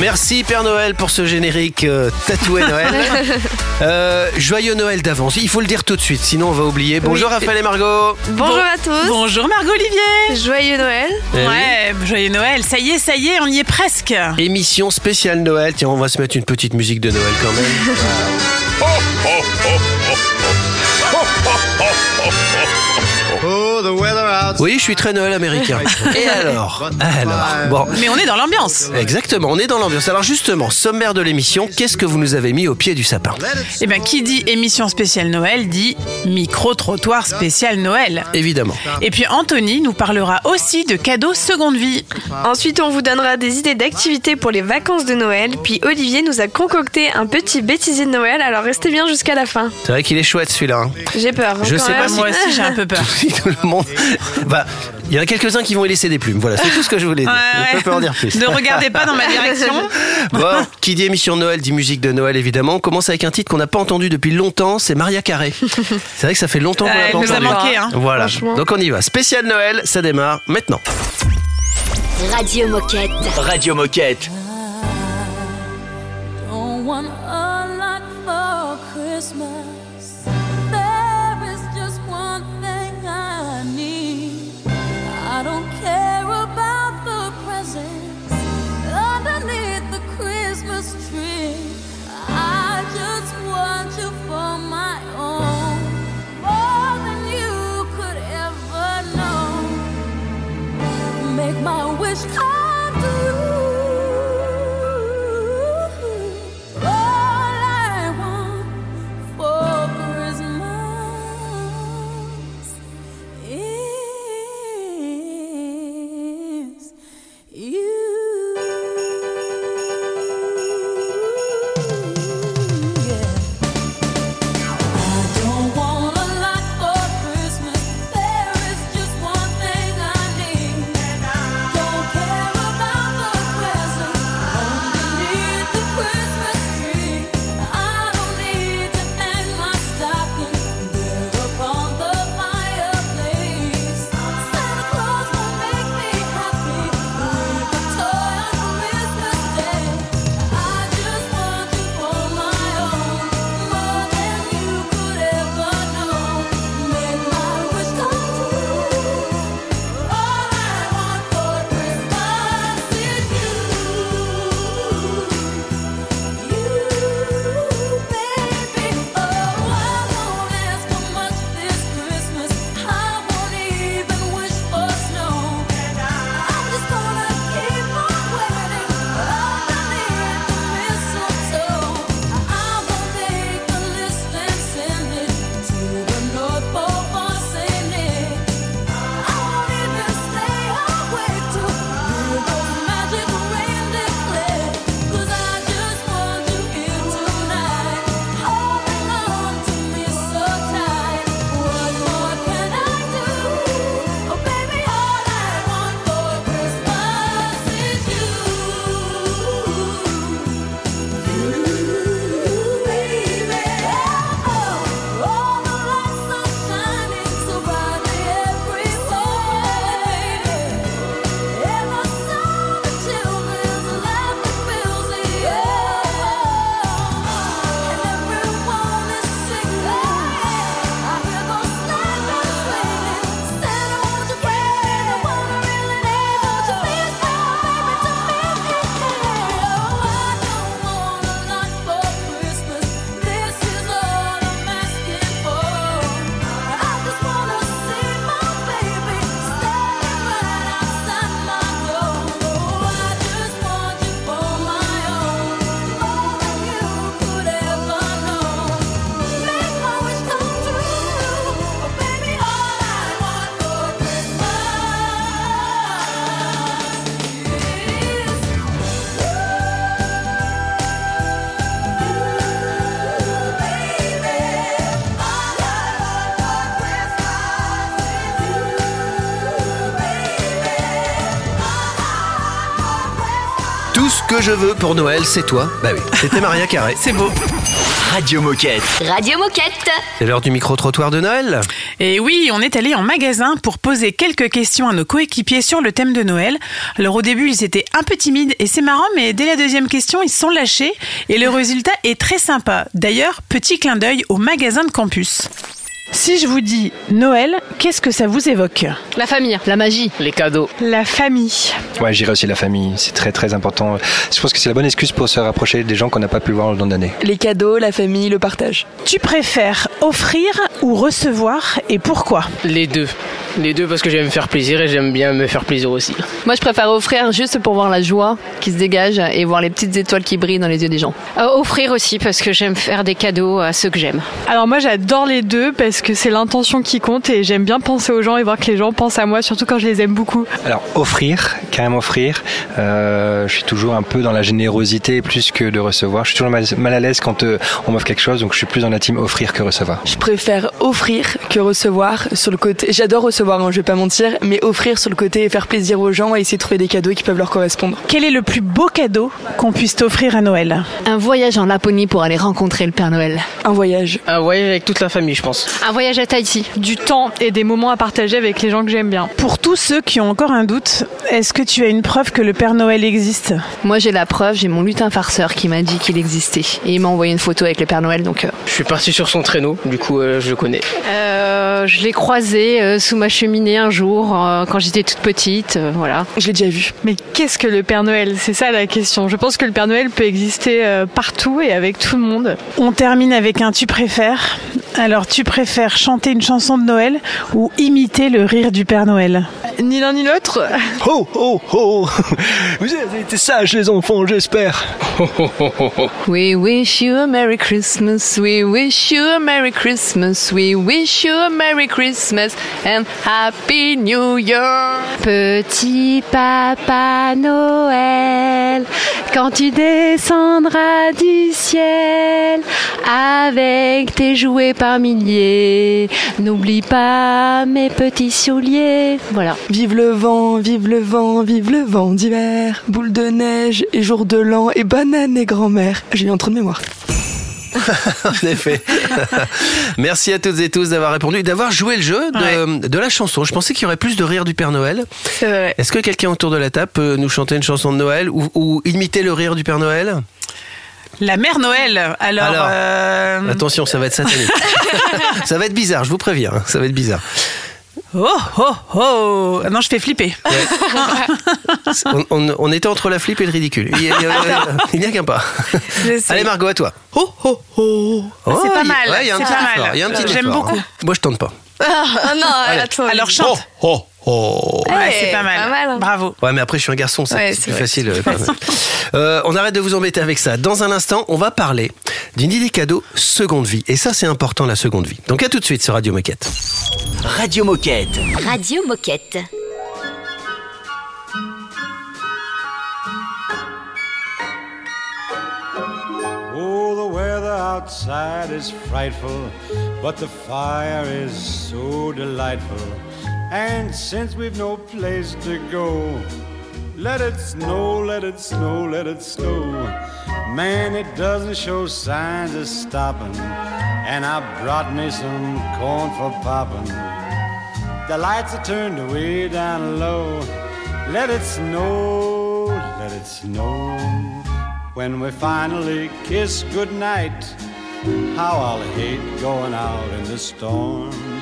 Merci Père Noël pour ce générique euh, tatoué Noël. Euh, joyeux Noël d'avance. Il faut le dire tout de suite, sinon on va oublier. Bonjour Raphaël et Margot. Bonjour à tous. Bonjour Margot Olivier. Joyeux Noël. Eh oui. Ouais, joyeux Noël. Ça y est, ça y est, on y est presque. Émission spéciale Noël. Tiens, on va se mettre une petite musique de Noël quand même. Oui, je suis très Noël américain. Et alors Alors, bon. Mais on est dans l'ambiance. Exactement, on est dans l'ambiance. Alors justement, sommaire de l'émission, qu'est-ce que vous nous avez mis au pied du sapin Eh bien, qui dit émission spéciale Noël dit micro-trottoir spécial Noël. Évidemment. Et puis Anthony nous parlera aussi de cadeaux seconde vie. Ensuite, on vous donnera des idées d'activités pour les vacances de Noël. Puis Olivier nous a concocté un petit bêtisier de Noël. Alors restez bien jusqu'à la fin. C'est vrai qu'il est chouette celui-là. hein. J'ai peur. hein, Je sais pas même. si- Moi aussi, j'ai un peu peur. Si tout le monde. Bah, il y en a quelques-uns qui vont y laisser des plumes. Voilà, c'est tout ce que je voulais dire. Ouais, Je ouais. peux pas en dire plus. Ne regardez pas dans ma direction. Bon, qui dit émission Noël dit musique de Noël évidemment. On commence avec un titre qu'on n'a pas entendu depuis longtemps, c'est Maria Carré. C'est vrai que ça fait longtemps qu'on Ouais, l'a pas il nous a entendu. manqué, hein. Voilà, donc on y va. Spécial Noël, ça démarre maintenant. Radio Moquette. Radio Moquette. Que je veux pour Noël, c'est toi. Bah oui, c'était Maria Carré. C'est beau. Radio Moquette. Radio Moquette. C'est l'heure du micro-trottoir de Noël. Et oui, on est allé en magasin pour poser quelques questions à nos coéquipiers sur le thème de Noël. Alors au début, ils étaient un peu timides et c'est marrant, mais dès la deuxième question, ils se sont lâchés et le résultat est très sympa. D'ailleurs, petit clin d'œil au magasin de campus. Si je vous dis Noël, qu'est-ce que ça vous évoque? La famille, la magie. Les cadeaux. La famille. Ouais, j'irai aussi la famille. C'est très très important. Je pense que c'est la bonne excuse pour se rapprocher des gens qu'on n'a pas pu voir le long de l'année. Les cadeaux, la famille, le partage. Tu préfères offrir ou recevoir et pourquoi? Les deux. Les deux parce que j'aime faire plaisir et j'aime bien me faire plaisir aussi. Moi, je préfère offrir juste pour voir la joie qui se dégage et voir les petites étoiles qui brillent dans les yeux des gens. Euh, offrir aussi parce que j'aime faire des cadeaux à ceux que j'aime. Alors moi j'adore les deux parce que c'est l'intention qui compte et j'aime bien penser aux gens et voir que les gens pensent à moi, surtout quand je les aime beaucoup. Alors offrir, carrément offrir. Euh, je suis toujours un peu dans la générosité plus que de recevoir. Je suis toujours mal, mal à l'aise quand euh, on m'offre quelque chose, donc je suis plus dans la team offrir que recevoir. Je préfère offrir que recevoir sur le côté. J'adore recevoir, hein, je vais pas mentir, mais offrir sur le côté et faire plaisir aux gens et essayer de trouver des cadeaux qui peuvent leur correspondre. Quel est le plus beau cadeau qu'on puisse t'offrir à Noël? Un voyage en Laponie pour aller rencontrer le Père Noël. Un voyage. Un voyage avec toute la famille, je pense. Un voyage à Tahiti. Du temps et des moments à partager avec les gens que j'aime bien. Pour tous ceux qui ont encore un doute, est-ce que tu as une preuve que le Père Noël existe? Moi, j'ai la preuve, j'ai mon lutin farceur qui m'a dit qu'il existait. Et il m'a envoyé une photo avec le Père Noël, donc... euh, Je suis parti sur son traîneau, du coup euh, je le connais. Euh, je l'ai croisé euh, sous ma cheminée un jour euh, quand j'étais toute petite. euh, voilà. Je l'ai déjà vu. Mais qu'est-ce que le Père Noël? C'est ça la question. Je pense que le Père Noël peut exister euh, partout et avec tout le monde. On termine avec un tu préfères. Alors tu préfères chanter une chanson de Noël ou imiter le rire du Père Noël Ni l'un ni l'autre. Oh oh oh Vous avez été sages les enfants, j'espère. We wish you a Merry Christmas, we wish you a Merry Christmas, we wish you a Merry Christmas and Happy New Year. Petit papa Noël, quand tu descendras du ciel avec tes jouets par milliers, n'oublie pas mes petits souliers. Voilà. Vive le vent, vive le vent, vive le vent d'hiver. Boule de neige et jour de l'an et banane et grand-mère. J'ai eu un trou de mémoire. En effet. Merci à toutes et tous d'avoir répondu et d'avoir joué le jeu de, de la chanson. Je pensais qu'il y aurait plus de rire du Père Noël. C'est vrai. Est-ce que quelqu'un autour de la table peut nous chanter une chanson de Noël ou, ou imiter le rire du Père Noël? La mère Noël. Alors, Alors, euh, Attention, ça va être satanique. ça va être bizarre, je vous préviens. hein, Ça va être bizarre. oh oh oh Ah Non, je fais flipper. On, on- on était entre la flip et le ridicule. Il y a, a- n'y qu'un pas. Allez Margot, à toi. Oh oh oh. Oh, c'est pas mal. ouais, il y a un c'est petit pas effort, mal. il y a un petit J'aime beaucoup. hein. Moi, je tente pas. Ah non, attends. Alors chante. Oh, oh. Ouais, Hey, c'est pas mal. pas mal, hein. Bravo. Ouais, mais après, je suis un garçon, c'est Ouais, c'est plus vrai, facile. euh. Euh, on arrête de vous embêter avec ça. Dans un instant, on va parler d'une idée cadeau seconde vie. Et ça, c'est important, la seconde vie. Donc, à tout de suite sur Radio Moquette. Radio Moquette. Radio Moquette. Oh, the weather outside is frightful, but the fire is so delightful. And since we've no place to go, let it snow, let it snow, let it snow. Man, it doesn't show signs of stopping. And I brought me some corn for popping. The lights are turned way down low. Let it snow, let it snow. When we finally kiss goodnight, how I'll hate going out in the storm.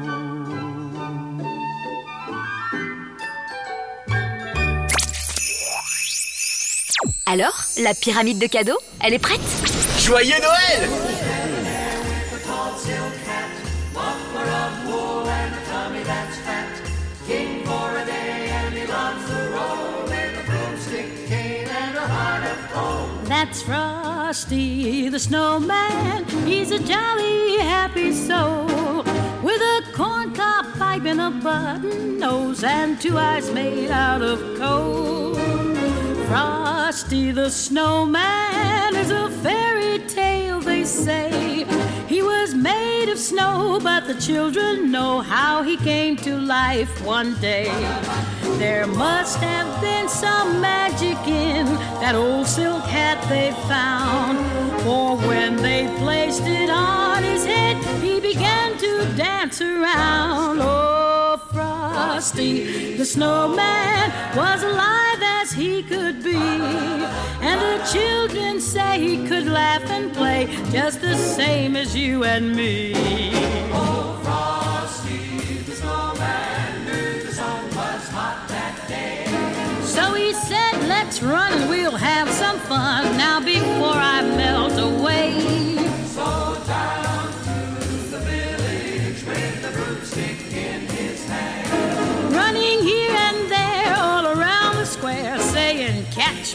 Alors, la pyramide de cadeaux, elle est prête? Joyeux Noël That's Frosty the snowman. He's a jolly, happy soul with a corncob pipe and a button nose and two eyes made out of coal. Frosty the snowman is a fairy tale, they say. He was made of snow, but the children know how he came to life one day. There must have been some magic in that old silk hat they found. For when they placed it on his head, he began to dance around. Frosty, the snowman, was alive as he could be. And the children say he could laugh and play just the same as you and me. Oh, Frosty, the snowman, knew the sun was hot that day. So he said, let's run and we'll have some fun now before I melt away.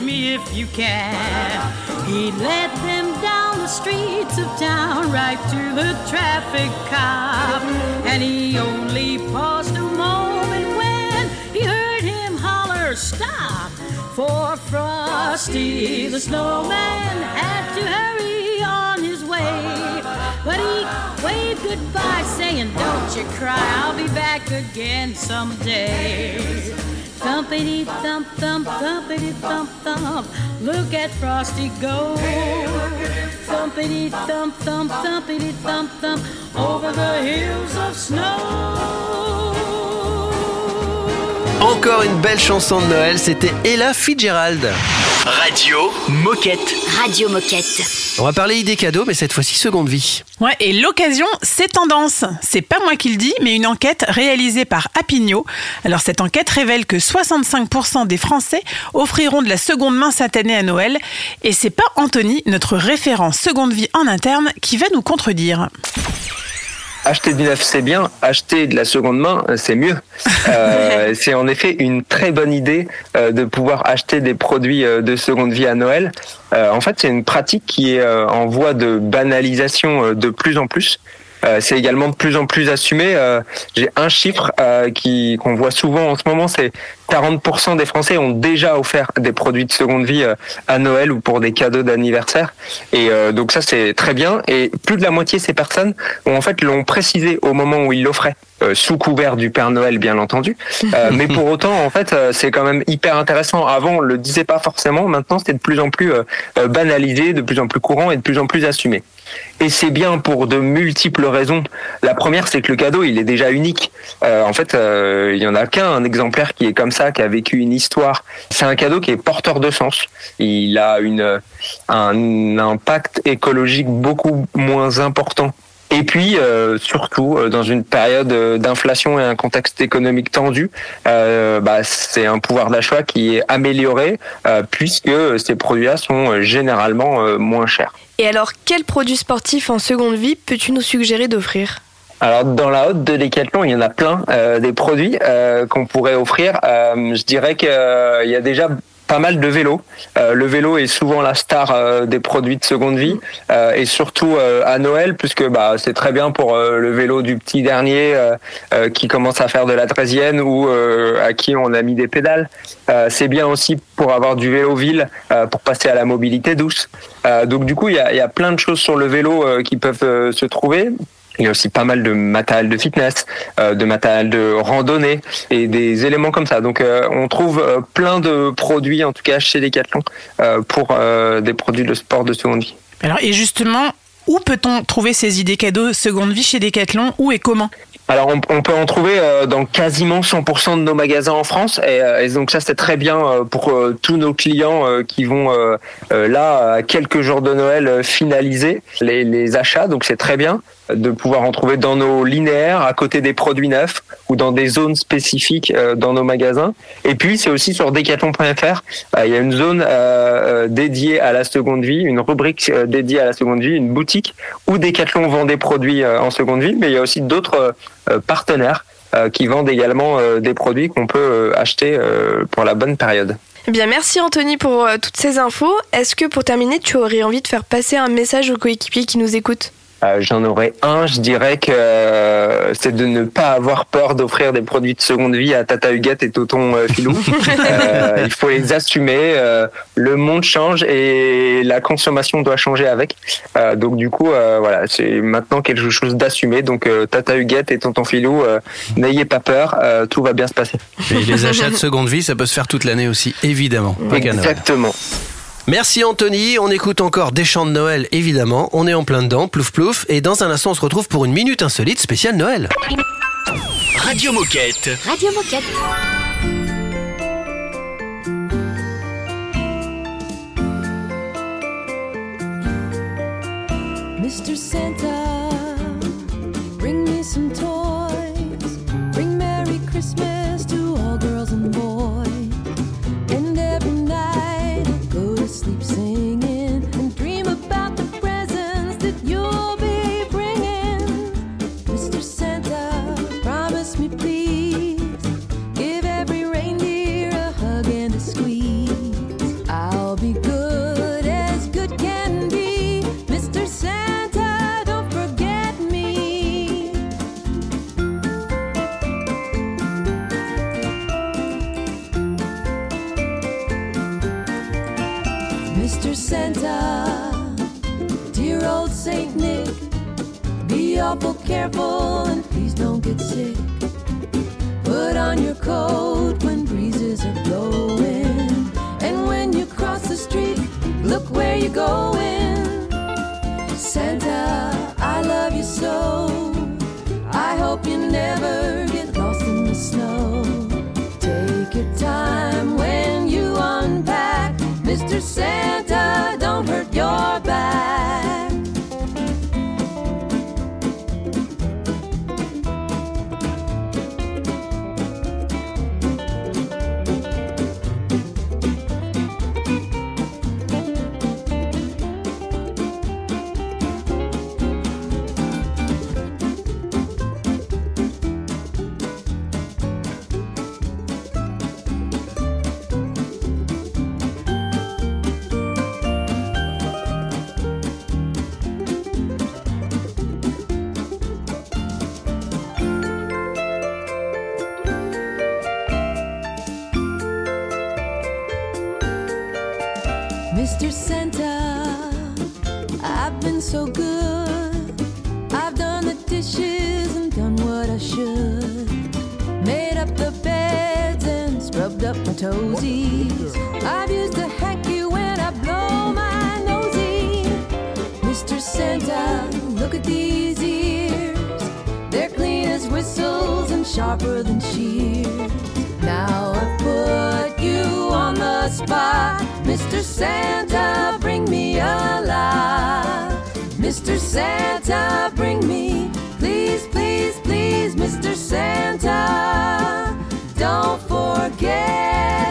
Me if you can. He led them down the streets of town right to the traffic cop. And he only paused a moment when he heard him holler, Stop! For Frosty the snowman had to hurry on his way. But he waved goodbye, saying, Don't you cry, I'll be back again someday. Encore une belle chanson de Noël, c'était Ella Fitzgerald. Radio Moquette. Radio Moquette. On va parler idées cadeaux, mais cette fois-ci seconde vie. Ouais, et l'occasion, c'est tendance. C'est pas moi qui le dis, mais une enquête réalisée par Apigno. Alors cette enquête révèle que 65% des Français offriront de la seconde main cette année à Noël. Et c'est pas Anthony, notre référent seconde vie en interne, qui va nous contredire. Acheter du neuf, c'est bien. Acheter de la seconde main, c'est mieux. Euh, c'est en effet une très bonne idée euh, de pouvoir acheter des produits euh, de seconde vie à Noël. Euh, en fait, c'est une pratique qui est euh, en voie de banalisation euh, de plus en plus. Euh, c'est également de plus en plus assumé. Euh, J'ai un chiffre euh, qui qu'on voit souvent en ce moment, c'est 40% des Français ont déjà offert des produits de seconde vie euh, à Noël ou pour des cadeaux d'anniversaire. Et euh, donc ça c'est très bien. Et plus de la moitié de ces personnes ont en fait l'ont précisé au moment où ils l'offraient. euh, sous couvert du Père Noël, bien entendu. Euh, mais pour autant, en fait, euh, c'est quand même hyper intéressant. Avant, on le disait pas forcément. Maintenant, c'est de plus en plus banalisé, de plus en plus courant et de plus en plus assumé. Et c'est bien pour de multiples raisons. La première, c'est que le cadeau, il est déjà unique. Euh, en fait, euh, il y en a qu'un un exemplaire qui est comme ça, qui a vécu une histoire. C'est un cadeau qui est porteur de sens. Il a une un impact écologique beaucoup moins important. Et puis, euh, surtout, dans une période d'inflation et un contexte économique tendu, bah, c'est un pouvoir d'achat qui est amélioré puisque ces produits-là sont généralement moins chers. Et alors, quel produit sportif en seconde vie peux-tu nous suggérer d'offrir? Alors dans la haute de Decathlon, il y en a plein euh, des produits euh, qu'on pourrait offrir. Euh, je dirais qu'il y a déjà pas mal de vélos. Euh, le vélo est souvent la star euh, des produits de seconde vie euh, et surtout à Noël puisque bah c'est très bien pour le vélo du petit dernier qui commence à faire de la treizième ou à qui on a mis des pédales. C'est bien aussi pour avoir du vélo ville pour passer à la mobilité douce. Donc du coup il y a, plein de choses sur le vélo qui peuvent se trouver. Il y a aussi pas mal de matériel de fitness, euh, de matériel de randonnée et des éléments comme ça. Donc euh, on trouve euh, plein de produits, en tout cas chez Decathlon, pour des produits de sport de seconde vie. Alors, et justement, Où peut-on trouver ces idées cadeaux seconde vie chez Decathlon? Où et comment? Alors on, on peut en trouver dans quasiment 100% de nos magasins en France et, et donc ça c'est très bien pour tous nos clients qui vont là à quelques jours de Noël finaliser les, les achats donc c'est très bien de pouvoir en trouver dans nos linéaires à côté des produits neufs ou dans des zones spécifiques euh, dans nos magasins et puis c'est aussi sur decathlon.fr euh, il y a une zone euh, dédiée à la seconde vie une rubrique dédiée à la seconde vie une boutique où Decathlon vend des produits en seconde vie mais il y a aussi d'autres partenaires qui vendent également des produits qu'on peut acheter pour la bonne période. Eh bien, merci Anthony pour toutes ces infos. Est-ce que pour terminer, tu aurais envie de faire passer un message aux coéquipiers qui nous écoutent? Euh, J'en aurais un, je dirais que euh, c'est de ne pas avoir peur d'offrir des produits de seconde vie à Tata Huguette et Toton euh, Filou. Euh, il faut les assumer. euh, le monde change et la consommation doit changer avec. Euh, donc du coup, euh, voilà, c'est maintenant quelque chose d'assumer. Donc euh, Tata Huguette et Tonton Filou, euh, n'ayez pas peur, euh, tout va bien se passer. Et les achats de seconde vie, ça peut se faire toute l'année aussi, évidemment. Pas. Exactement. Merci Anthony, on écoute encore des chants de Noël évidemment, on est en plein dedans, plouf plouf, et dans un instant on se retrouve pour une minute insolite spéciale Noël. Radio Moquette. Radio Moquette. Mr. Santa, bring me some toys. Bring Merry Christmas Santa, bring me a lot. Mr. Santa, bring me, please, please, please, Mr. Santa, don't forget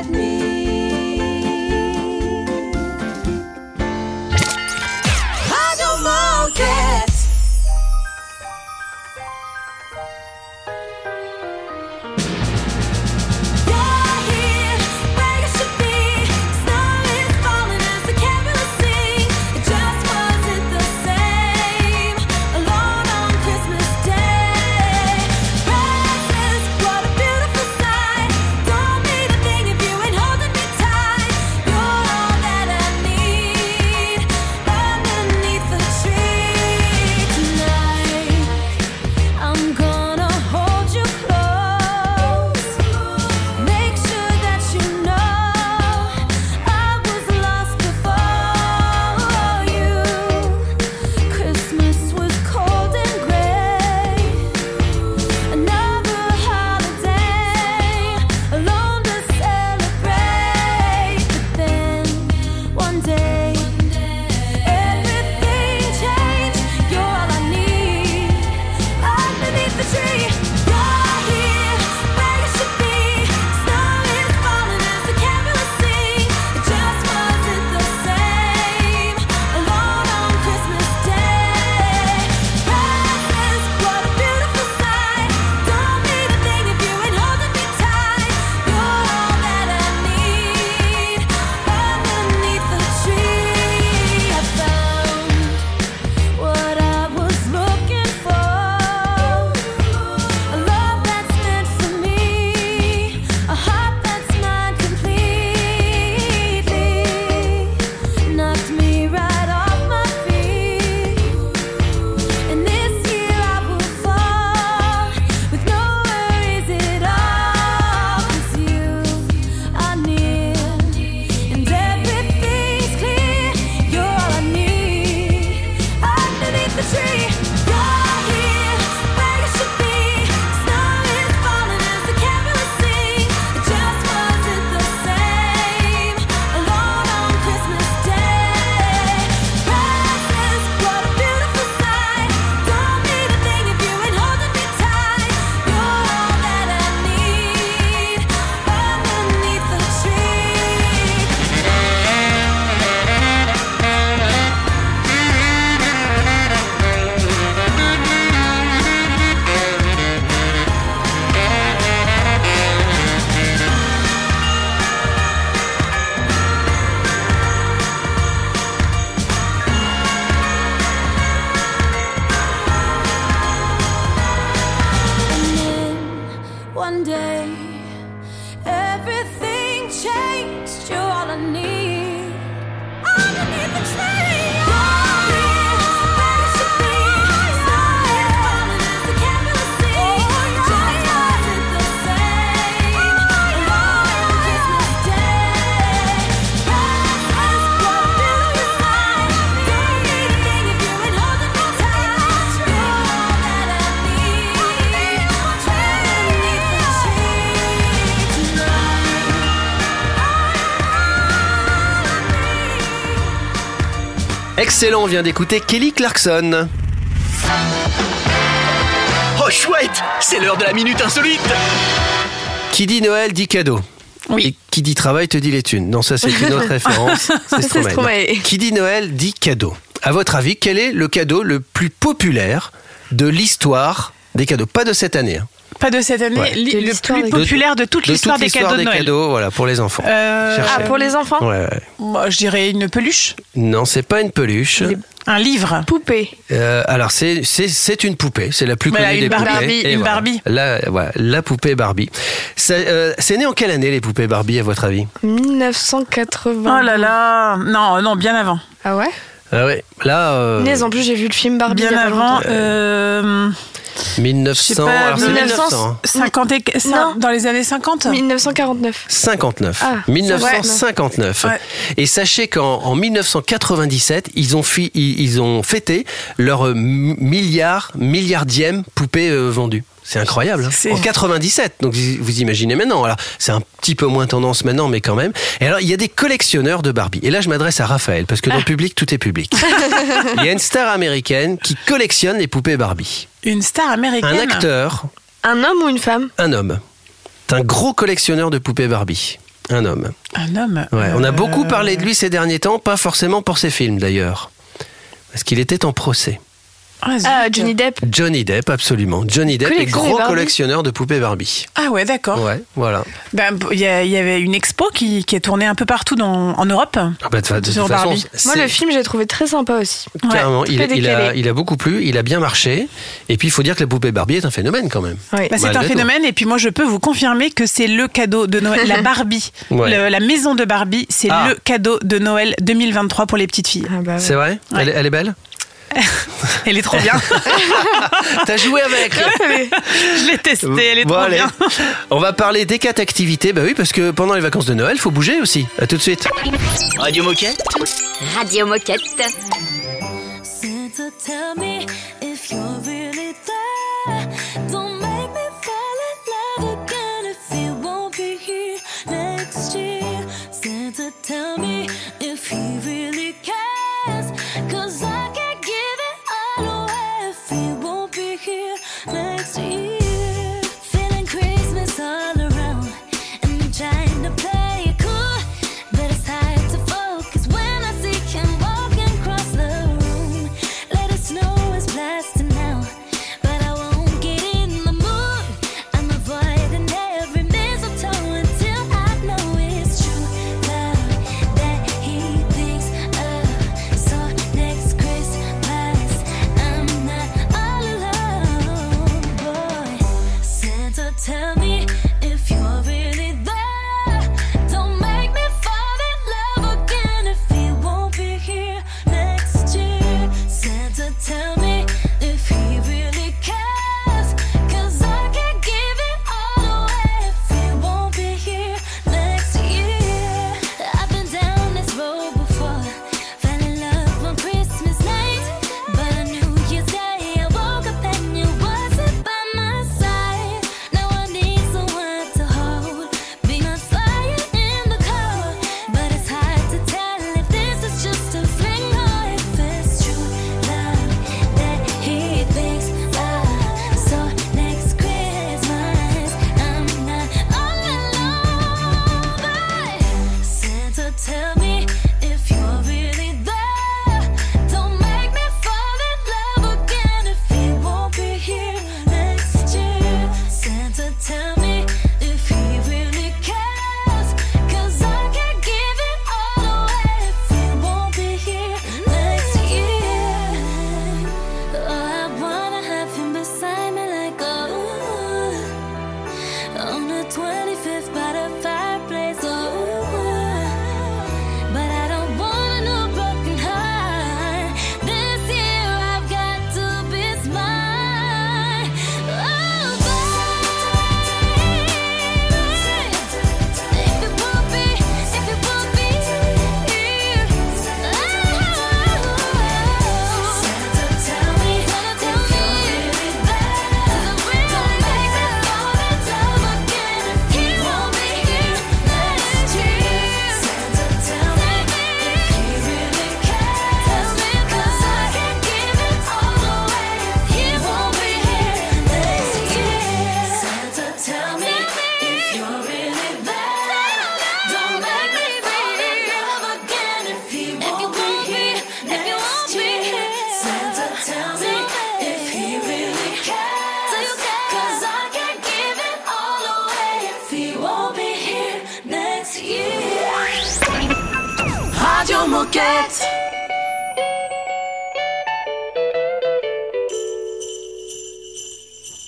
Excellent, on vient d'écouter Kelly Clarkson. Oh chouette, c'est l'heure de la minute insolite. Qui dit Noël dit cadeau. Oui. Et qui dit travail te dit les thunes. Non, ça c'est une autre référence. C'est. Stromae. Qui dit Noël dit cadeau. À votre avis, quel est le cadeau le plus populaire de l'histoire des cadeaux? Pas de cette année. hein. Pas de cette année, Ouais. li- De le plus des- populaire de toute De l'histoire des cadeaux de Noël. cadeaux, voilà, pour les enfants. Euh. Ah, pour les enfants Ouais, ouais. moi, je dirais une peluche, Non, c'est pas une peluche. un livre. Poupée. Euh, alors c'est c'est c'est une poupée, c'est la plus Voilà, connue une des Barbie, poupées. une voilà. Barbie. La, voilà, la poupée Barbie. Ça, euh, c'est né en quelle année les poupées Barbie à votre avis? 1980. Oh là là, non, non, bien avant. Ah ouais? Ah ouais, là euh, Punaise, en plus, j'ai vu le film Barbie. Bien avant, longtemps. euh, je sais 1900, pas, alors c'est 1900. 1900, hein. 50 et, dans les années 50 1949. 59. Ah, 1959. Ouais. Et sachez qu'en en 1997, ils ont, fi- ils, ils ont fêté leur euh, milliard, milliardième poupée euh, vendue. C'est incroyable. hein. En 97, donc vous imaginez maintenant. Alors, c'est un petit peu moins tendance maintenant, mais quand même. Et alors, il y a des collectionneurs de Barbie. Et là, je m'adresse à Raphaël, parce que dans le public, tout est public. Il y a une star américaine qui collectionne les poupées Barbie. Une star américaine. Un acteur, Un homme ou une femme? Un homme. C'est un gros collectionneur de poupées Barbie. Un homme. Un homme? Ouais, on a Euh, beaucoup parlé de lui ces derniers temps, pas forcément pour ses films d'ailleurs. Parce qu'il était en procès. Ah. Ah, Johnny Depp. Johnny Depp, absolument. Johnny Depp est gros Barbie. collectionneur de poupées Barbie. Ah ouais, d'accord. Ouais, voilà. Ben, Il y, a- il y avait une expo qui, qui est tournée un peu partout dans, en Europe. Ah bah, de, de Sur toute façon, Barbie. Moi, le film, j'ai trouvé très sympa aussi. Carrément, Ouais. il, a, décalé. il a beaucoup plu, il a bien marché. Et puis il faut dire que la poupée Barbie est un phénomène quand même. Bah, c'est un tout. phénomène et puis moi je peux vous confirmer que c'est le cadeau de Noël, la Barbie, Ouais. Le- la maison de Barbie, c'est Ah. le cadeau de Noël 2023 pour les petites filles. Ah bah ouais. C'est vrai? Ouais. elle, est- elle est belle? Elle est trop bien. T'as joué avec Je l'ai testée, elle est Bon, trop allez. bien. On va parler des quatre activités. Bah oui, parce que pendant les vacances de Noël, faut bouger aussi. À tout de suite. Radio Moquette. Radio Moquette. Santa, tell me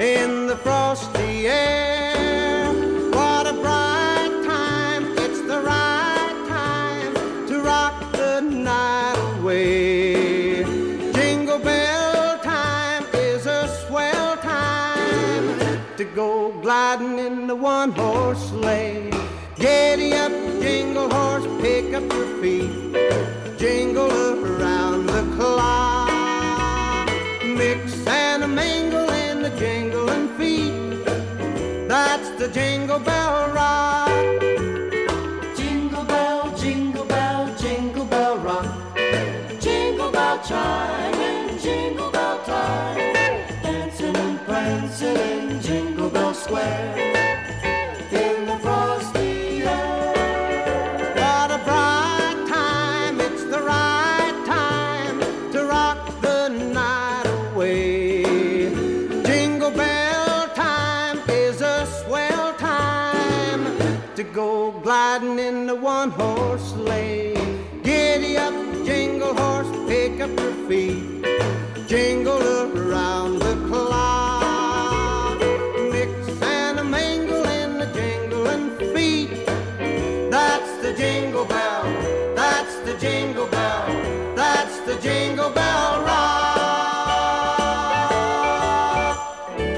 In the frosty air. What a bright time. It's the right time to rock the night away. Jingle bell time is a swell time to go gliding in the one horse sleigh. Giddy up, jingle horse, pick up your feet. Jingle around the clock. The jingle bell rock. Jingle bell, jingle bell, jingle bell rock. Jingle bell chime and jingle bell time. Dancing and prancing in Jingle Bell Square. Feet. Jingle around the clock. Mix and a mingle in the jingling feet. That's the jingle bell. That's the jingle bell. That's the jingle bell rock.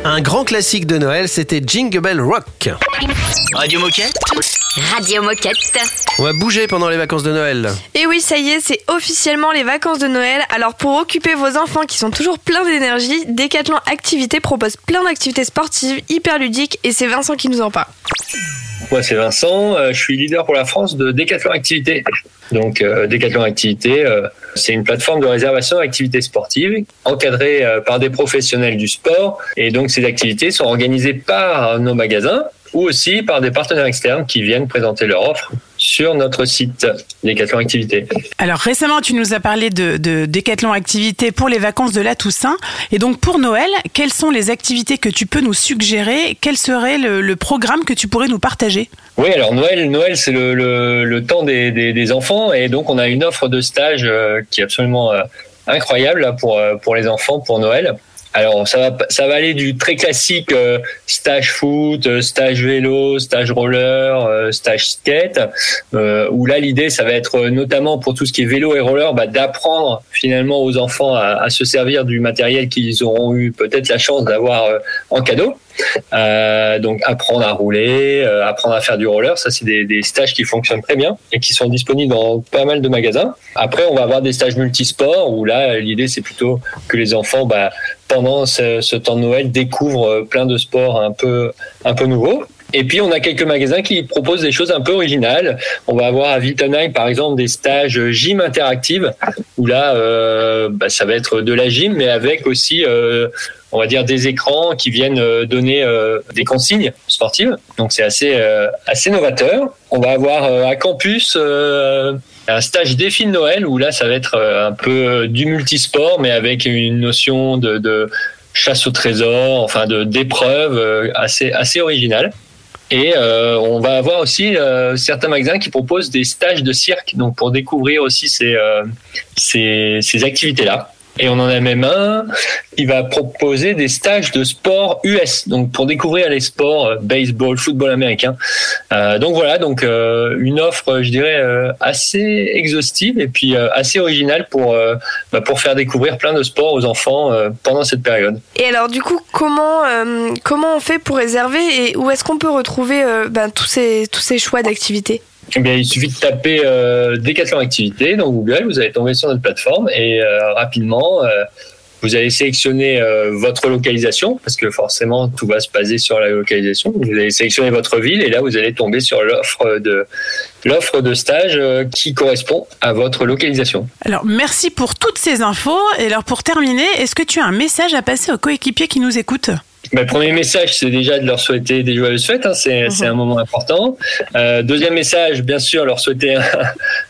Un grand classique de Noël, c'était Jingle Bell Rock. Radio Moquette Radio Moquette. On va bouger pendant les vacances de Noël. Et oui, ça y est, c'est officiellement les vacances de Noël. Alors pour occuper vos enfants qui sont toujours pleins d'énergie, Decathlon Activité propose plein d'activités sportives hyper ludiques et c'est Vincent qui nous en parle. Moi, c'est Vincent. euh, Je suis leader pour la France de Decathlon Activité. Donc, euh, Decathlon Activité, euh, c'est une plateforme de réservation d'activités sportives encadrée euh, par des professionnels du sport. Et donc, ces activités sont organisées par nos magasins ou aussi par des partenaires externes qui viennent présenter leur offre sur notre site Decathlon Activité. Alors récemment, tu nous as parlé de, de Décathlon Activités pour les vacances de la Toussaint. Et donc pour Noël, quelles sont les activités que tu peux nous suggérer? Quel serait le, le programme que tu pourrais nous partager? Oui, alors Noël, Noël, c'est le, le, le temps des, des, des enfants et donc on a une offre de stage euh, qui est absolument euh, incroyable pour euh, pour les enfants pour Noël. Alors ça va ça va aller du très classique euh, stage foot, euh, stage vélo, stage roller, euh, stage skate, euh, où là l'idée ça va être euh, notamment pour tout ce qui est vélo et roller, bah, d'apprendre finalement aux enfants à, à se servir du matériel qu'ils auront eu peut-être la chance d'avoir euh, en cadeau. Donc apprendre à rouler, apprendre à faire du roller, ça c'est des, des stages qui fonctionnent très bien et qui sont disponibles dans pas mal de magasins. Après on va avoir des stages multisports où là l'idée c'est plutôt que les enfants bah, pendant ce, temps de Noël découvrent euh, plein de sports un peu un peu nouveaux. Et puis, on a quelques magasins qui proposent des choses un peu originales. On va avoir à Wittenheim, par exemple, des stages gym interactive, où là, euh, bah, ça va être de la gym, mais avec aussi, euh, on va dire, des écrans qui viennent euh, donner des consignes sportives. Donc, c'est assez, assez novateur. On va avoir à campus un stage défi de Noël, où là, ça va être un peu du multisport, mais avec une notion de, chasse au trésor, enfin de d'épreuves assez assez originales. Et euh, on va avoir aussi euh, certains magasins qui proposent des stages de cirque, donc pour découvrir aussi ces, euh, ces, ces activités-là. Et on en a même un qui va proposer des stages de sport US, donc pour découvrir les sports euh, baseball, football américain. Euh, donc voilà, donc euh, une offre, je dirais, assez exhaustive et puis assez originale pour bah, pour faire découvrir plein de sports aux enfants pendant cette période. Et alors du coup, comment comment on fait pour réserver et où est-ce qu'on peut retrouver ben, tous ces tous ces choix d'activités? Eh bien, il suffit de taper euh, Activité dans Google, vous allez tomber sur notre plateforme et euh, rapidement, euh, vous allez sélectionner euh, votre localisation, parce que forcément, tout va se baser sur la localisation. Vous allez sélectionner votre ville et là, vous allez tomber sur l'offre de, l'offre de stage qui correspond à votre localisation. Alors, merci pour toutes ces infos. Et alors, pour terminer, est-ce que tu as un message à passer aux coéquipiers qui nous écoutent? Le premier message, c'est déjà de leur souhaiter des joyeuses fêtes. hein, c'est un moment important. Euh, deuxième message, bien sûr, leur souhaiter un,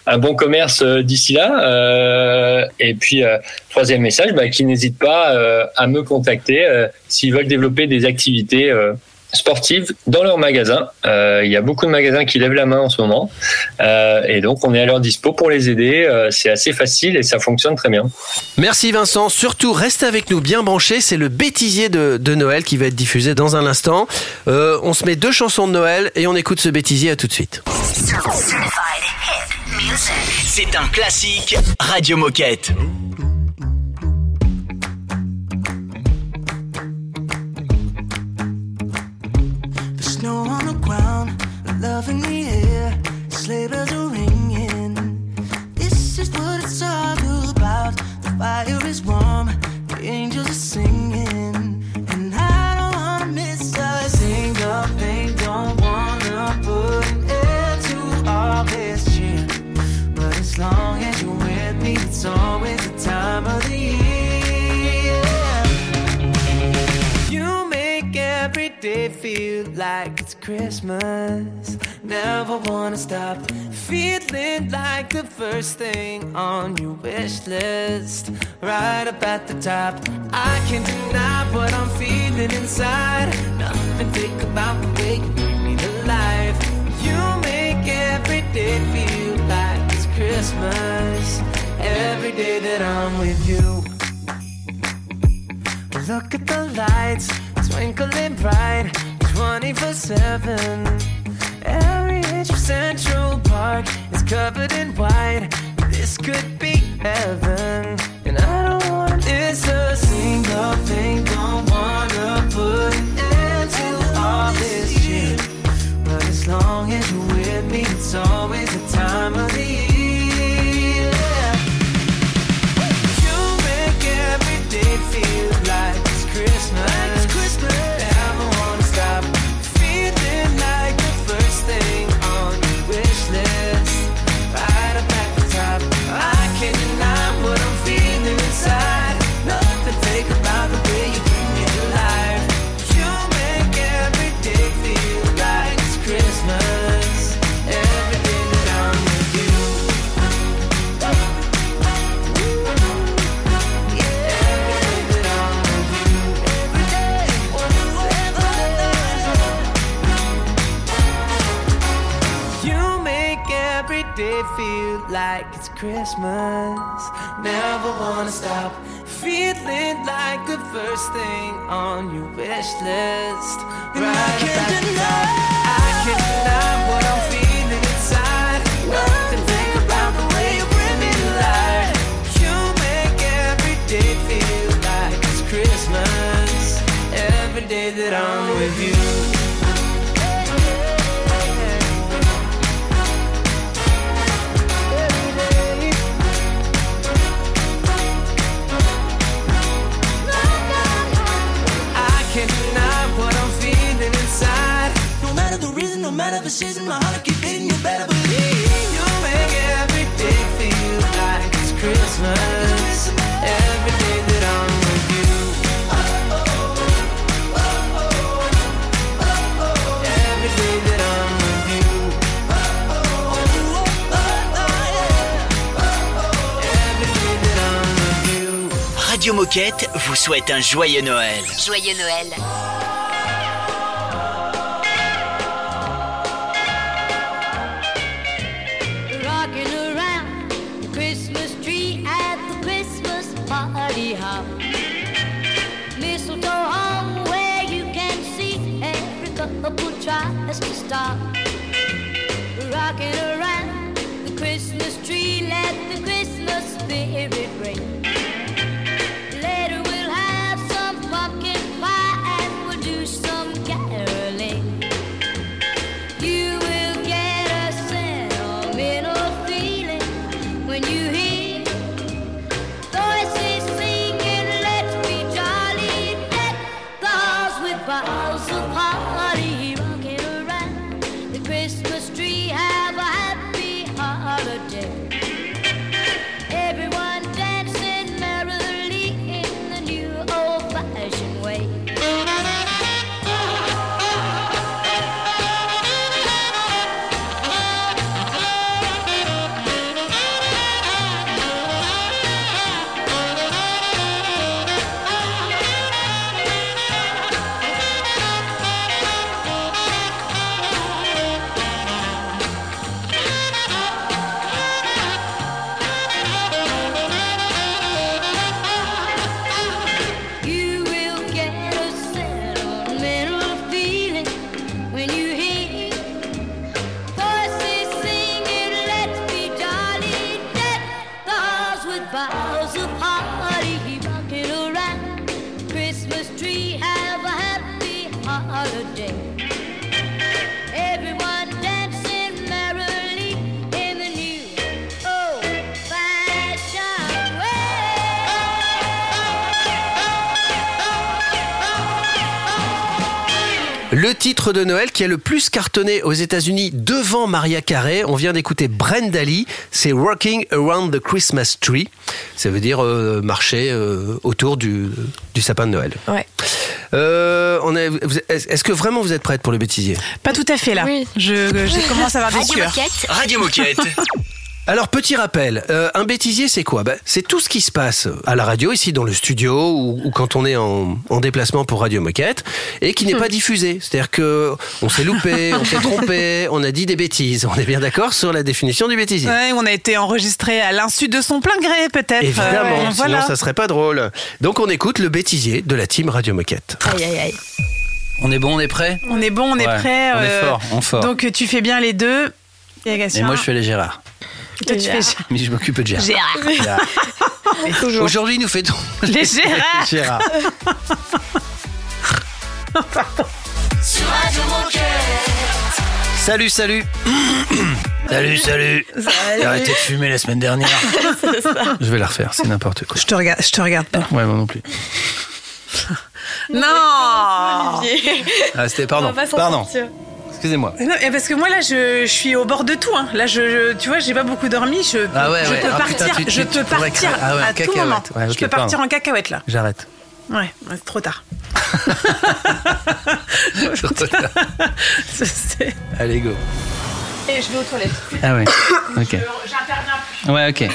un bon commerce euh, d'ici là. Euh, et puis, euh, troisième message, bah, qu'ils n'hésitent pas euh, à me contacter euh, s'ils veulent développer des activités euh, sportives dans leur magasin. Euh, il y a beaucoup de magasins qui lèvent la main en ce moment. Euh, et donc, on est à leur dispo pour les aider. Euh, c'est assez facile et ça fonctionne très bien. Merci Vincent. Surtout, reste avec nous bien branchés. C'est le bêtisier de, de Noël qui va être diffusé dans un instant. Euh, on se met deux chansons de Noël et on écoute ce bêtisier à tout de suite. C'est un classique Radio Moquette. At the top. Christmas. Never wanna stop feeling like the first thing on your wish list. Right at. I can't reason, no matter the season, my heart keep beating. You better believe you make every day feel like it's Christmas. Every day that I'm with you. Every day that I'm with you. Every day that I'm with you. Radio Moquette vous souhaite un joyeux Noël. Joyeux Noël. Titre de Noël qui a le plus cartonné aux États-Unis devant Maria Carey. On vient d'écouter Brenda Lee. C'est Working Around the Christmas Tree. Ça veut dire euh, marcher euh, autour du, du sapin de Noël. Ouais. Euh, on est- Est-ce que vraiment vous êtes prête pour le bêtisier? Pas tout à fait là. Je, je commence à avoir des sueurs. Radio Moquette. Alors petit rappel, euh, un bêtisier c'est quoi? Ben, C'est tout ce qui se passe à la radio, ici dans le studio ou, ou quand on est en, en déplacement pour Radio Moquette et qui n'est pas diffusé. C'est-à-dire que on s'est loupé, on s'est trompé, on a dit des bêtises. On est bien d'accord sur la définition du bêtisier Ouais, on a été enregistré à l'insu de son plein gré peut-être. Évidemment, Euh, sinon voilà. ça serait pas drôle. Donc on écoute le bêtisier de la team Radio Moquette. Aïe aïe aïe. On est bon, on est prêt? On est bon, on est prêt. on est euh, fort, on fort. Donc tu fais bien les deux. Et, Et moi, je fais les Gérard. Toi, tu fais Mais je m'occupe de Gérard. Gérard. Gérard. Aujourd'hui, nous fêtons Les Gérard. Gérard. Sur Radio Moquette. Salut, salut. salut, salut. J'ai arrêté de fumer la semaine dernière. Je vais la refaire, c'est n'importe quoi. Je te regarde, je te regarde pas. Ouais, moi non plus. Non. Ah, c'était pardon. Pardon. sortir. Excusez-moi. Non, et parce que moi là, je, je suis au bord de tout. hein. Là, je, je- tu vois, j'ai pas beaucoup dormi. Je, Ah ouais, je ouais. peux Ah, partir. putain, tu- je tu- peux tu partir cra- ah ouais, en à tout cacahuète. moment. Je peux partir pardon. en cacahuète là. J'arrête. Ouais, c'est trop tard. C'est- Allez, go. Et je vais aux toilettes. Ah ouais. Ok. Ouais, ok.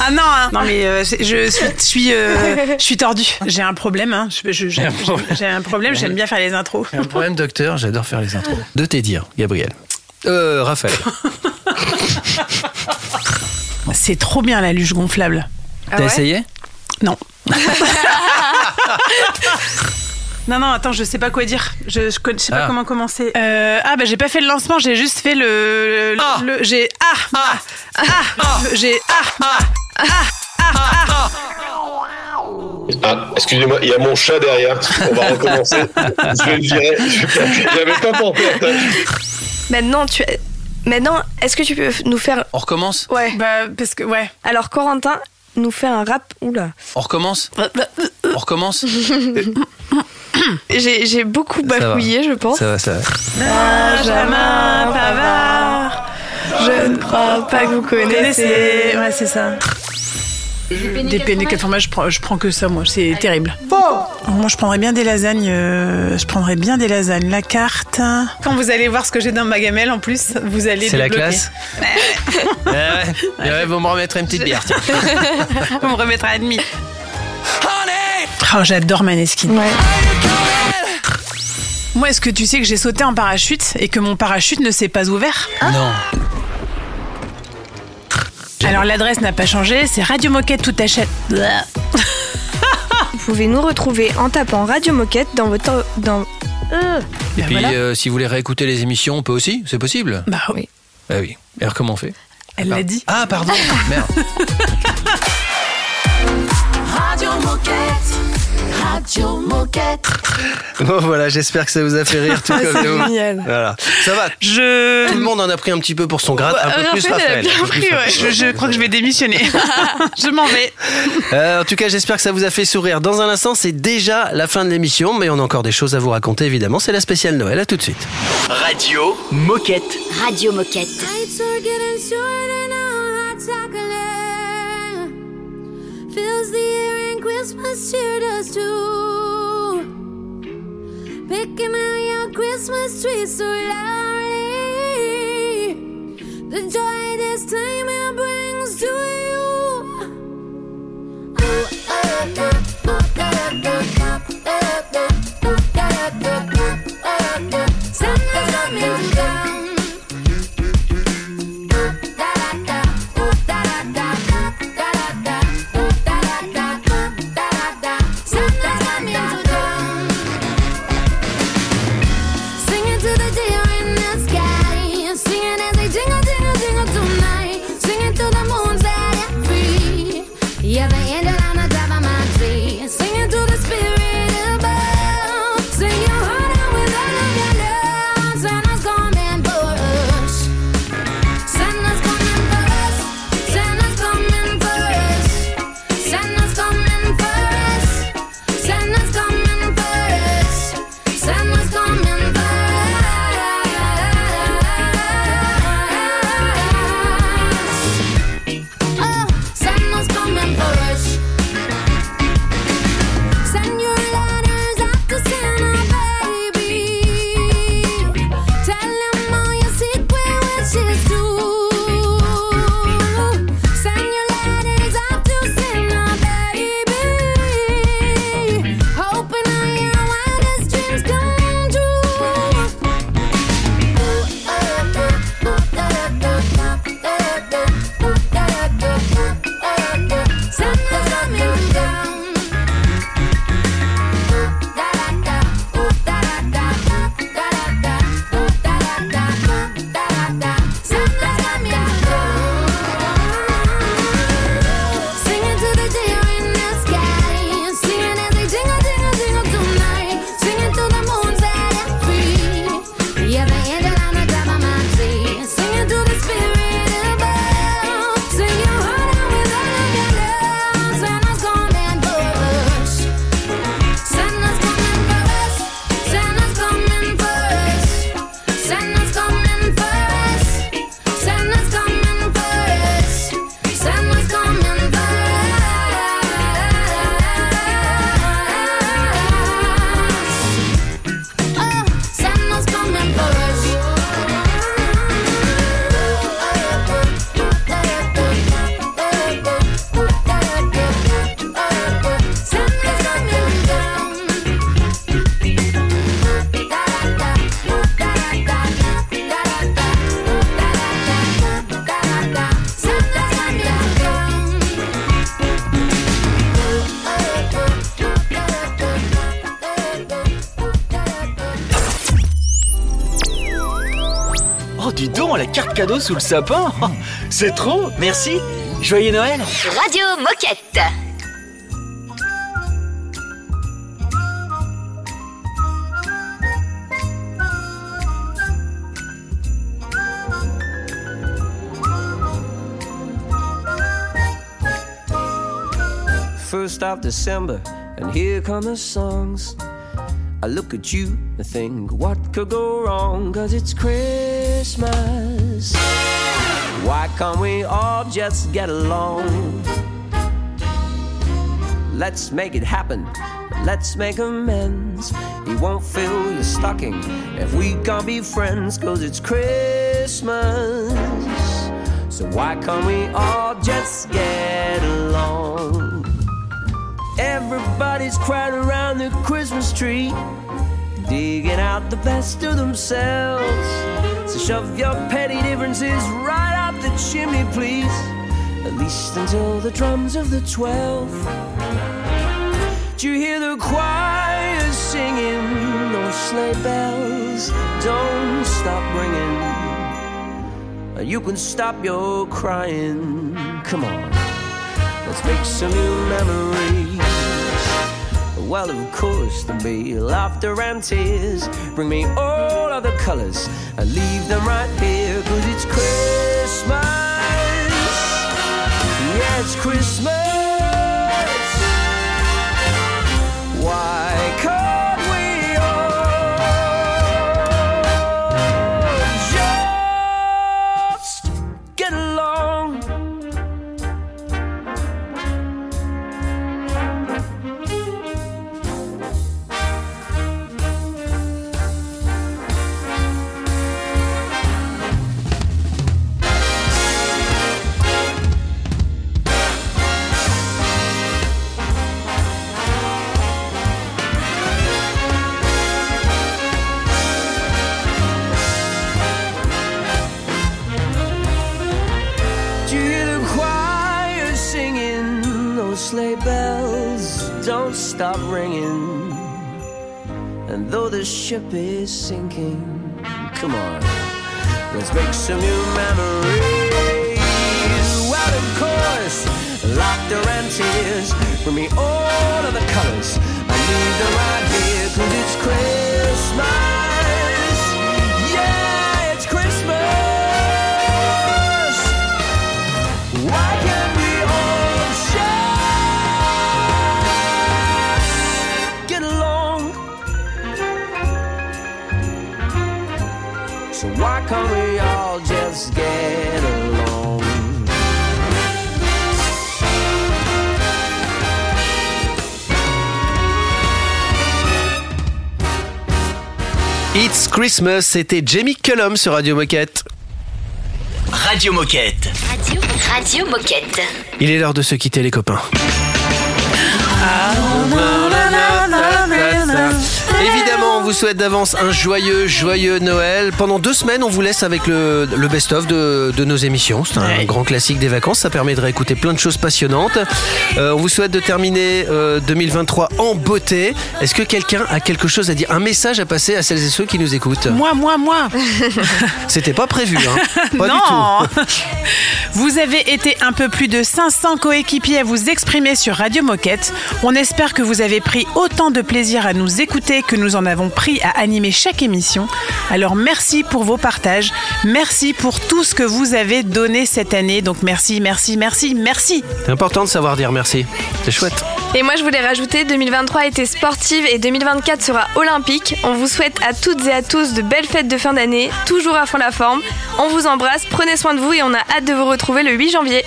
Ah non, hein. non mais euh, je suis, je suis, euh, je suis tordue. J'ai un problème. Hein. Un problème. J'ai un problème. J'aime bien faire les intros. Un problème, docteur, j'adore faire les intros. De tes dires, Gabriel. Euh, Raphaël. C'est trop bien la luge gonflable. T'as essayé? Non. Non, non, attends, je sais pas quoi dire. Je, je, sais pas Ah. comment commencer. Euh, ah, bah j'ai pas fait le lancement, j'ai juste fait le. le, le- j'ai. Ah Ah Ah, J'ai. Ah Ah Ah, excusez-moi, il y a mon chat derrière. On va recommencer. Je vais le virer. J'avais pas pensé. Maintenant, tu. Maintenant, est-ce que tu peux nous faire. On recommence? Ouais. Bah, parce que, ouais. Alors, Corentin, nous fait un rap. Oula. On recommence? On recommence? J'ai j'ai beaucoup bafouillé, je pense. Ça va, ça va. Benjamin Pavard. Je ne crois pas que vous connaissez. Ouais, c'est ça. Des péniques enfin, moi je prends, je prends que ça, moi, c'est terrible. Moi je prendrais bien des lasagnes, euh, je prendrais bien des lasagnes. La carte. Quand vous allez voir ce que j'ai dans ma gamelle en plus, vous allez C'est la classe Ouais, ouais. Ouais, vous me remettrez une petite bière. tiens. On me remettra à demi. Oh, j'adore Maneskin. Moi, est-ce que tu sais que j'ai sauté en parachute et que mon parachute ne s'est pas ouvert Non. Alors l'adresse n'a pas changé, c'est Radio Moquette tout achète. Vous pouvez nous retrouver en tapant Radio Moquette dans votre. Dans... Euh, Et ben puis, voilà. euh, si vous voulez réécouter les émissions, on peut aussi C'est possible Bah oui. Bah oui. Et alors, comment on fait Elle l'a dit. Ah, pardon. Merde. Radio Moquette. Radio Moquette. Bon, voilà, j'espère que ça vous a fait rire tout Ah, comme c'est nous. génial. Voilà. Ça va. Je. Tout le monde en a pris un petit peu pour son grade, un peu plus Raphaël, bien pris, ouais. Raphaël. Je, je crois que je vais démissionner. je m'en vais. Euh, en tout cas, j'espère que ça vous a fait sourire. Dans un instant, c'est déjà la fin de l'émission, mais on a encore des choses à vous raconter, évidemment. C'est la spéciale Noël. À tout de suite. Radio Moquette. Radio Moquette. Fills the air Christmas cheer does too. Picking out your Christmas tree so loudly, the joy this time sous le sapin C'est trop, merci. Joyeux Noël. Radio Moquette. First of December, and here come the songs. I look at you and think, what could go wrong? Cause it's Christmas. Can't we all just get along? Let's make it happen. Let's make amends. He won't fill your stocking if we can't be friends, cause it's Christmas. So why can't we all just get along? Everybody's crowded around the Christmas tree, digging out the best of themselves. So shove your petty differences right chimney, please. At least until the drums of the twelfth. Do you hear the choir singing? Those sleigh bells don't stop ringing. You can stop your crying. Come on, let's make some new memories. Well, of course, there'll be laughter and tears. Bring me all of the colors and leave them right here, cause it's Christmas. Christmas. Stop ringing. And though the ship is sinking, come on, let's make some new memories. Well, of course, laughter and tears. Bring me all of the colors. I need them right here, cause it's Christmas. Christmas, c'était Jamie Cullum sur Radio Moquette. Radio Moquette. Radio, Radio Moquette. Il est l'heure de se quitter les copains. Évidemment, vous souhaite d'avance un joyeux, joyeux Noël. Pendant deux semaines, on vous laisse avec le, le best-of de, de nos émissions. C'est un grand classique des vacances. Ça permet de réécouter plein de choses passionnantes. Euh, on vous souhaite de terminer euh, 2023 en beauté. Est-ce que quelqu'un a quelque chose à dire Un message à passer à celles et ceux qui nous écoutent? Moi, moi, moi. C'était pas prévu, hein Pas non. du tout. Vous avez été un peu plus de 500 coéquipiers à vous exprimer sur Radio Moquette. On espère que vous avez pris autant de plaisir à nous écouter que nous en avons pris à animer chaque émission. Alors merci pour vos partages. Merci pour tout ce que vous avez donné cette année. Donc merci, merci, merci, merci. C'est important de savoir dire merci. C'est chouette. Et moi, je voulais rajouter 2023 a été sportive et 2024 sera olympique. On vous souhaite à toutes et à tous de belles fêtes de fin d'année, toujours à fond la forme. On vous embrasse, prenez soin de vous et on a hâte de vous retrouver le 8 janvier.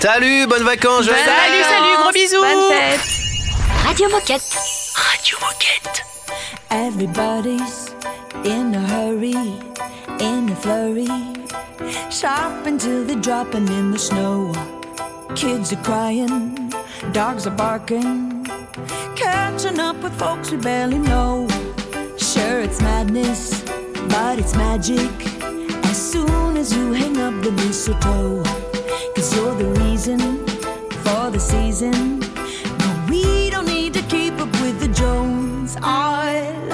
Salut, bonnes vacances. joyeux Salut, salut, gros bisous. Bonne fête. Radio Moquette. Radio Moquette. Everybody's in a hurry, in a flurry. Shopping till they're dropping in the snow. Kids are crying, dogs are barking. Catching up with folks we barely know. Sure, it's madness, but it's magic. As soon as you hang up the mistletoe, cause you're the reason for the season. No, we odd.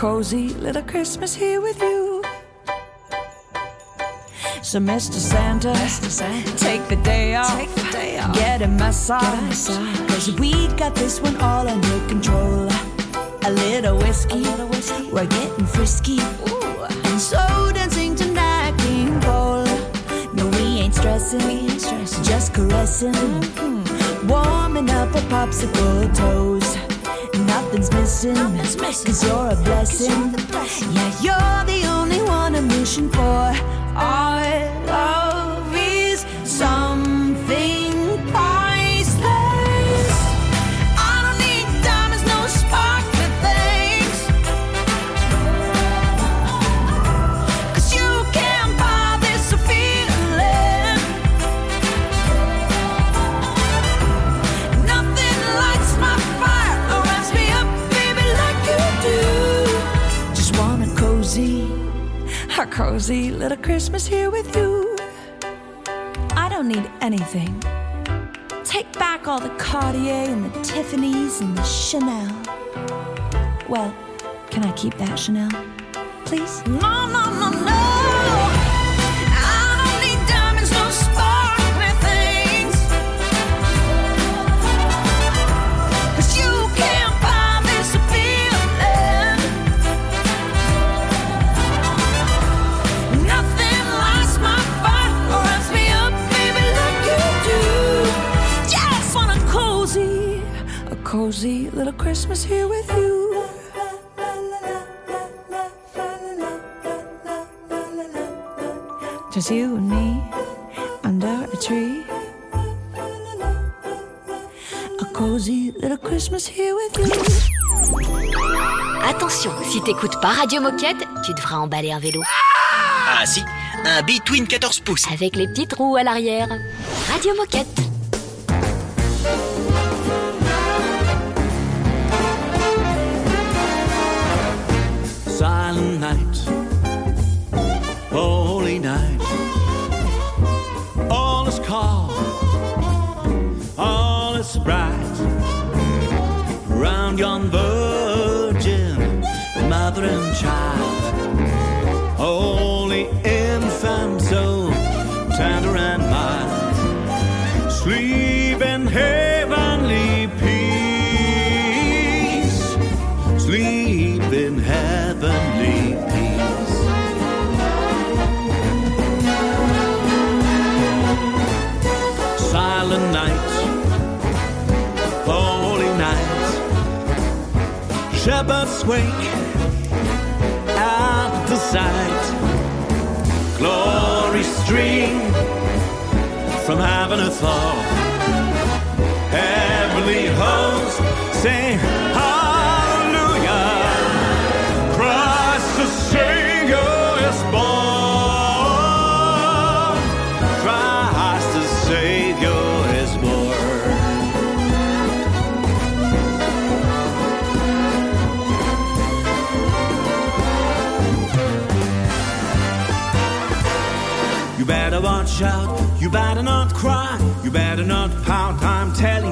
Cozy little Christmas here with you. So, Mr. Santa, take the day off, get a massage, cause we got this one all under control. A little whiskey, a little whiskey. we're getting frisky, Ooh. and so dancing tonight, King Cole. No, we ain't stressing, just caressing, mm-hmm. warming up our popsicle toes. Nothing's missing, cause you're a blessing. Yeah, you're the only one I'm wishing for. Cozy little Christmas here with you. I don't need anything. Take back all the Cartier and the Tiffany's and the Chanel. Well, can I keep that Chanel? Please? No, no, no, no. Christmas here with you. Just you and me under a tree. A cozy little Christmas here with you. Attention, si t'écoutes pas Radio Moquette, tu devras emballer un vélo. Ah si, un B-Twin 14 pouces. Avec les petites roues à l'arrière. Radio Moquette. Wake at the sight. Glory stream from heaven afar. Heavenly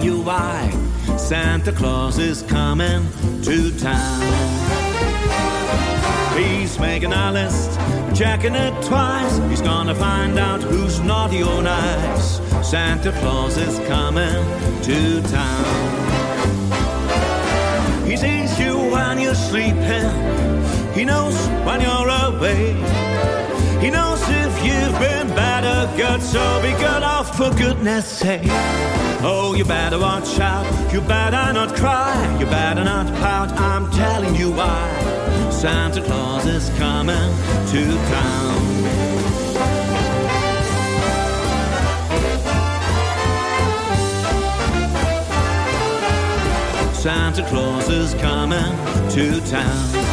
you why. Santa Claus is coming to town. He's making a list, checking it twice. He's gonna find out who's naughty or nice. Santa Claus is coming to town. He sees you when you're sleeping, he knows when you're awake. He knows if you've been bad or good, so be good off for goodness sake. Oh, you better watch out, you better not cry, you better not pout, I'm telling you why. Santa Claus is coming to town. Santa Claus is coming to town.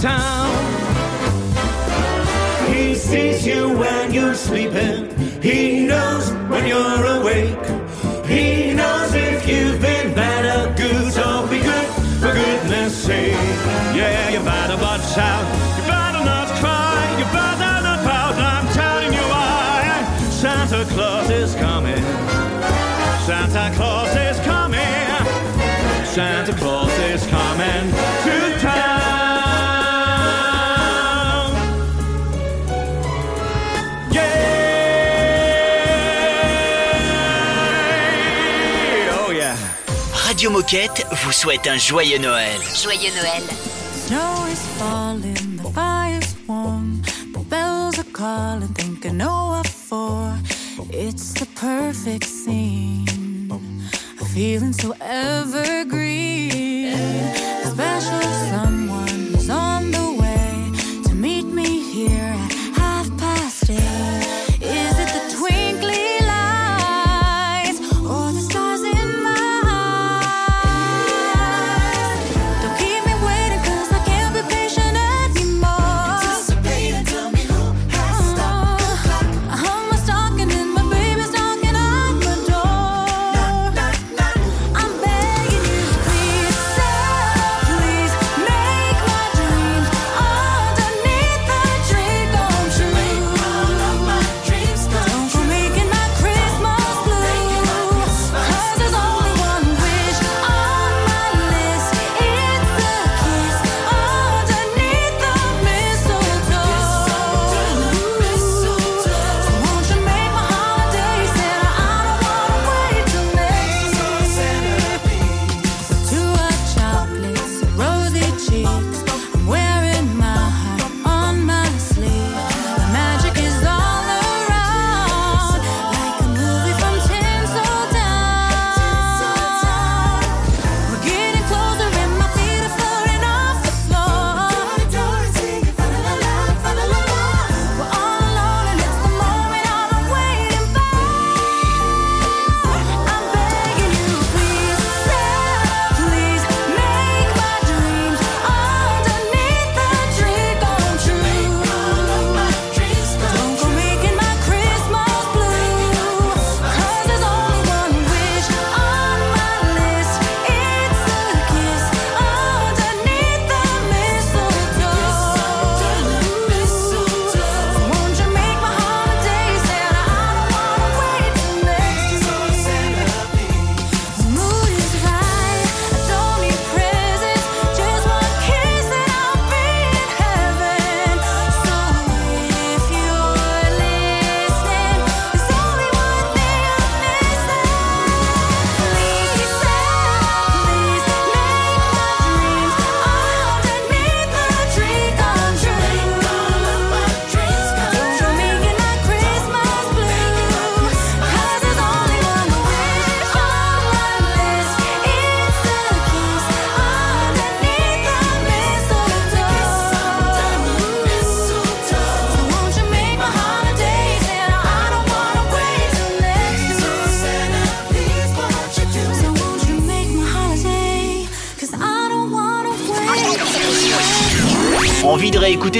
town. He sees you when you're sleeping. He knows when you're awake. He knows if you've been bad or good. So be good, for goodness sake. Yeah, you better watch out. You better not cry. You better not pout. I'm telling you why. Santa Claus is coming. Santa Claus is coming. Santa Claus. Vous souhaite un joyeux Noël. Joyeux Noël. It's the perfect scene, feeling so.